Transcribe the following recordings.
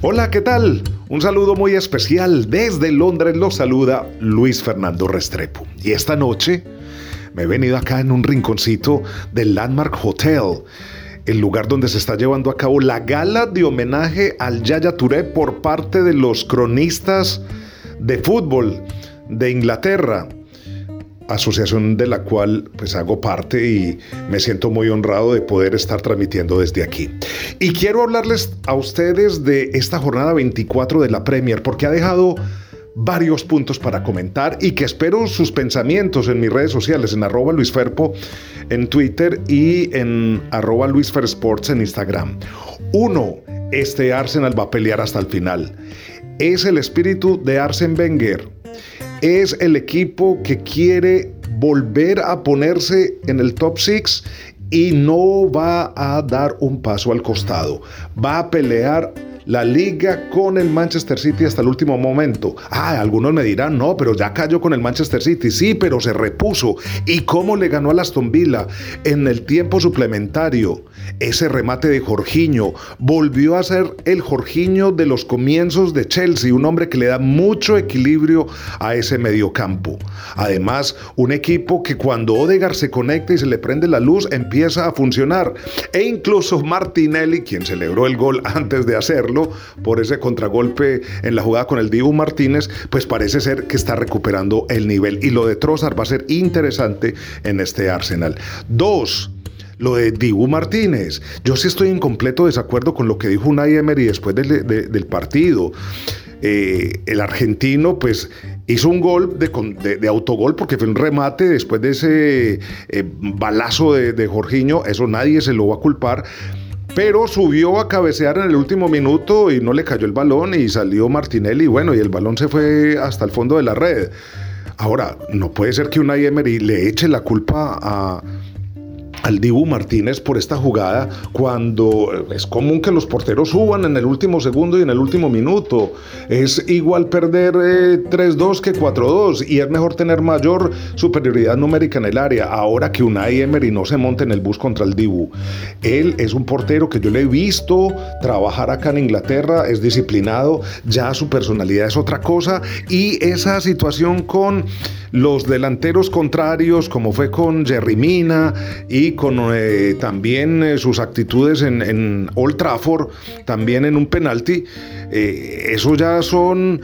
Hola, ¿qué tal? Un saludo muy especial desde Londres lo saluda Luis Fernando Restrepo. Y esta noche me he venido acá en un rinconcito del Landmark Hotel, el lugar donde se está llevando a cabo la gala de homenaje al Yaya Touré por parte de los cronistas de fútbol de Inglaterra asociación de la cual pues hago parte y me siento muy honrado de poder estar transmitiendo desde aquí. Y quiero hablarles a ustedes de esta jornada 24 de la Premier porque ha dejado varios puntos para comentar y que espero sus pensamientos en mis redes sociales, en arroba Luis Ferpo en Twitter y en arroba Luis Sports en Instagram. Uno, este Arsenal va a pelear hasta el final. Es el espíritu de Arsen Wenger es el equipo que quiere volver a ponerse en el top 6 y no va a dar un paso al costado. Va a pelear la liga con el Manchester City hasta el último momento. Ah, algunos me dirán, no, pero ya cayó con el Manchester City. Sí, pero se repuso. ¿Y cómo le ganó a Aston Villa en el tiempo suplementario? Ese remate de Jorginho volvió a ser el Jorginho de los comienzos de Chelsea, un hombre que le da mucho equilibrio a ese mediocampo. Además, un equipo que cuando Odegar se conecta y se le prende la luz empieza a funcionar. E incluso Martinelli, quien celebró el gol antes de hacerlo, por ese contragolpe en la jugada con el Dibu Martínez, pues parece ser que está recuperando el nivel. Y lo de Trossard va a ser interesante en este Arsenal. Dos, lo de Dibu Martínez. Yo sí estoy en completo desacuerdo con lo que dijo Unai Emery después del, partido. Eh, el argentino, pues hizo un gol de, autogol porque fue un remate después de ese eh, balazo de, de Jorginho. Eso nadie se lo va a culpar pero subió a cabecear en el último minuto y no le cayó el balón y salió Martinelli, bueno, y el balón se fue hasta el fondo de la red. Ahora, no puede ser que una Emery le eche la culpa a, al Dibu Martínez por esta jugada cuando es común que los porteros suban en el último segundo y en el último minuto. Es igual perder 3-2 eh, que 4-2 y es mejor tener mayor superioridad numérica en el área ahora que Unai Emery no se monte en el bus contra el Dibu. Él es un portero que yo le he visto trabajar acá en Inglaterra, es disciplinado, ya su personalidad es otra cosa y esa situación con los delanteros contrarios como fue con Jerry Mina y con eh, también eh, sus actitudes en, en, Old Trafford, también en un penalti, eh, eso ya son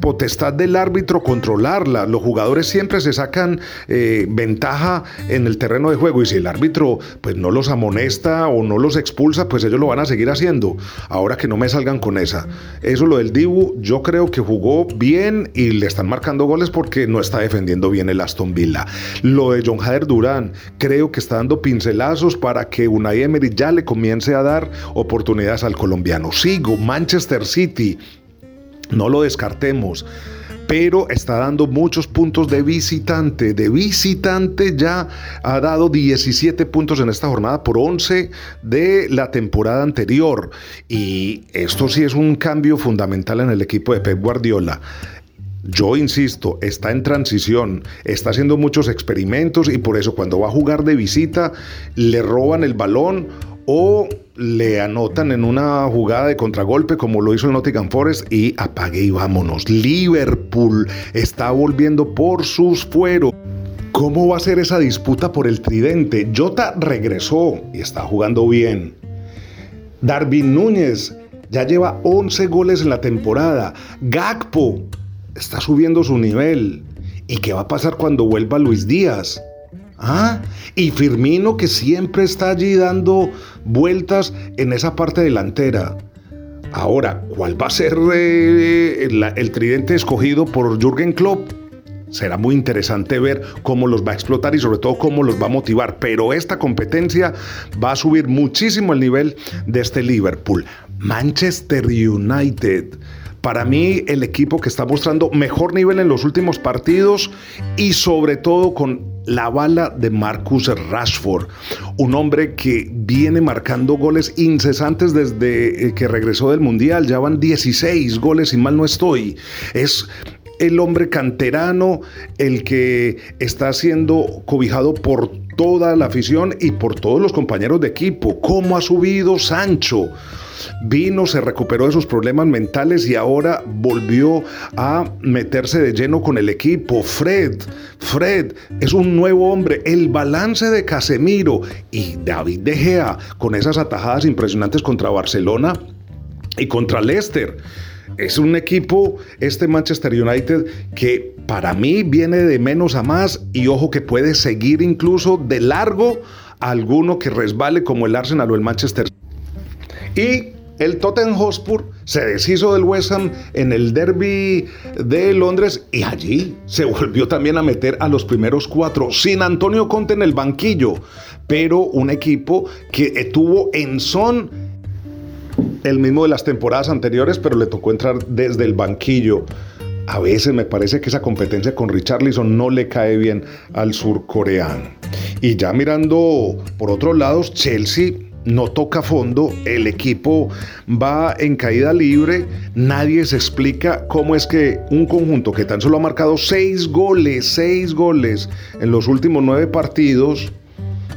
potestad del árbitro controlarla. Los jugadores siempre se sacan ventaja en el terreno de juego y si el árbitro pues no los amonesta o no los expulsa, pues ellos lo van a seguir haciendo. Ahora que no me salgan con esa. Eso lo del Dibu, yo creo que jugó bien y le están marcando goles porque no está defendiendo bien el Aston Villa. Lo de John Hader Durán, creo que está dando pincelazos para que Unai Emery ya le comience a dar oportunidades al colombiano. Sigo, Manchester City, no lo descartemos pero está dando muchos puntos de visitante. De visitante ya ha dado 17 puntos en esta jornada por 11 de la temporada anterior. Y esto sí es un cambio fundamental en el equipo de Pep Guardiola. Yo insisto, está en transición, está haciendo muchos experimentos y por eso cuando va a jugar de visita le roban el balón o le anotan en una jugada de contragolpe como lo hizo el Nottingham Forest y apague y vámonos. Liverpool está volviendo por sus fueros. ¿Cómo va a ser esa disputa por el tridente? Jota regresó y está jugando bien. Darwin Núñez ya lleva 11 goles en la temporada. Gakpo está subiendo su nivel. ¿Y qué va a pasar cuando vuelva Luis Díaz? ¿Ah? Y Firmino que siempre está allí dando vueltas en esa parte delantera. Ahora, ¿cuál va a ser eh, el, tridente escogido por Jürgen Klopp? Será muy interesante ver cómo los va a explotar y sobre todo cómo los va a motivar. Pero esta competencia va a subir muchísimo el nivel de este Liverpool. Manchester United para mí, el equipo que está mostrando mejor nivel en los últimos partidos y sobre todo con la bala de Marcus Rashford, un hombre que viene marcando goles incesantes desde eh, que regresó del Mundial, ya van 16 goles y mal no estoy. Es el hombre canterano, el que está siendo cobijado por toda la afición y por todos los compañeros de equipo. ¿Cómo ha subido Sancho? Vino, se recuperó de sus problemas mentales y ahora volvió a meterse de lleno con el equipo. Fred, Fred es un nuevo hombre. El balance de Casemiro y David De Gea con esas atajadas impresionantes contra Barcelona y contra Leicester. Es un equipo, este Manchester United, que para mí viene de menos a más y ojo que puede seguir incluso de largo a alguno que resbale como el Arsenal o el Manchester. Y el Tottenham Hotspur se deshizo del West Ham en el derby de Londres y allí se volvió también a meter a los primeros cuatro, sin Antonio Conte en el banquillo, pero un equipo que tuvo en son el mismo de las temporadas anteriores, pero le tocó entrar desde el banquillo. A veces me parece que esa competencia con Richarlison no le cae bien al surcoreano. Y ya mirando por otros lados, Chelsea no toca fondo, el equipo va en caída libre, nadie se explica cómo es que un conjunto que tan solo ha marcado seis goles, seis goles en los últimos nueve partidos,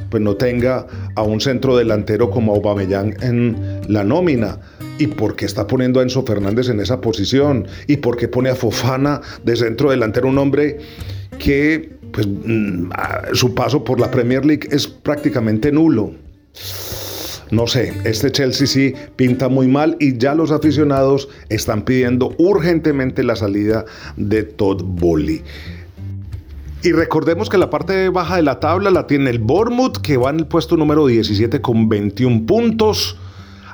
pues no tenga a un centro delantero como Aubameyang en la nómina. ¿Y por qué está poniendo a Enzo Fernández en esa posición? ¿Y por qué pone a Fofana de centro delantero un hombre que pues, mm, su paso por la Premier League es prácticamente nulo? No sé, este Chelsea sí pinta muy mal y ya los aficionados están pidiendo urgentemente la salida de Todd Bowley. Y recordemos que la parte baja de la tabla la tiene el Bournemouth, que va en el puesto número 17 con 21 puntos.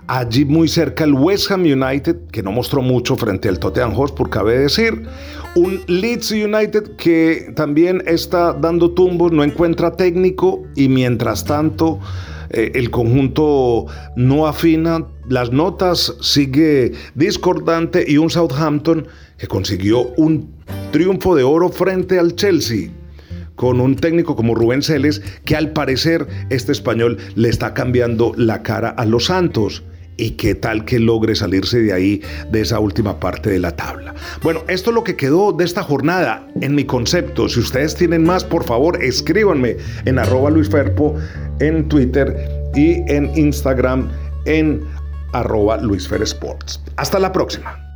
Allí muy cerca el West Ham United, que no mostró mucho frente al Tottenham Hotspur, cabe decir. Un Leeds United que también está dando tumbos, no encuentra técnico y mientras tanto eh, el conjunto no afina, las notas sigue discordante y un Southampton que consiguió un triunfo de oro frente al Chelsea con un técnico como Rubén Celes, que al parecer este español le está cambiando la cara a los Santos. Y qué tal que logre salirse de ahí, de esa última parte de la tabla. Bueno, esto es lo que quedó de esta jornada en mi concepto. Si ustedes tienen más, por favor, escríbanme en arroba Luis en Twitter y en Instagram en arroba Luis Sports. Hasta la próxima.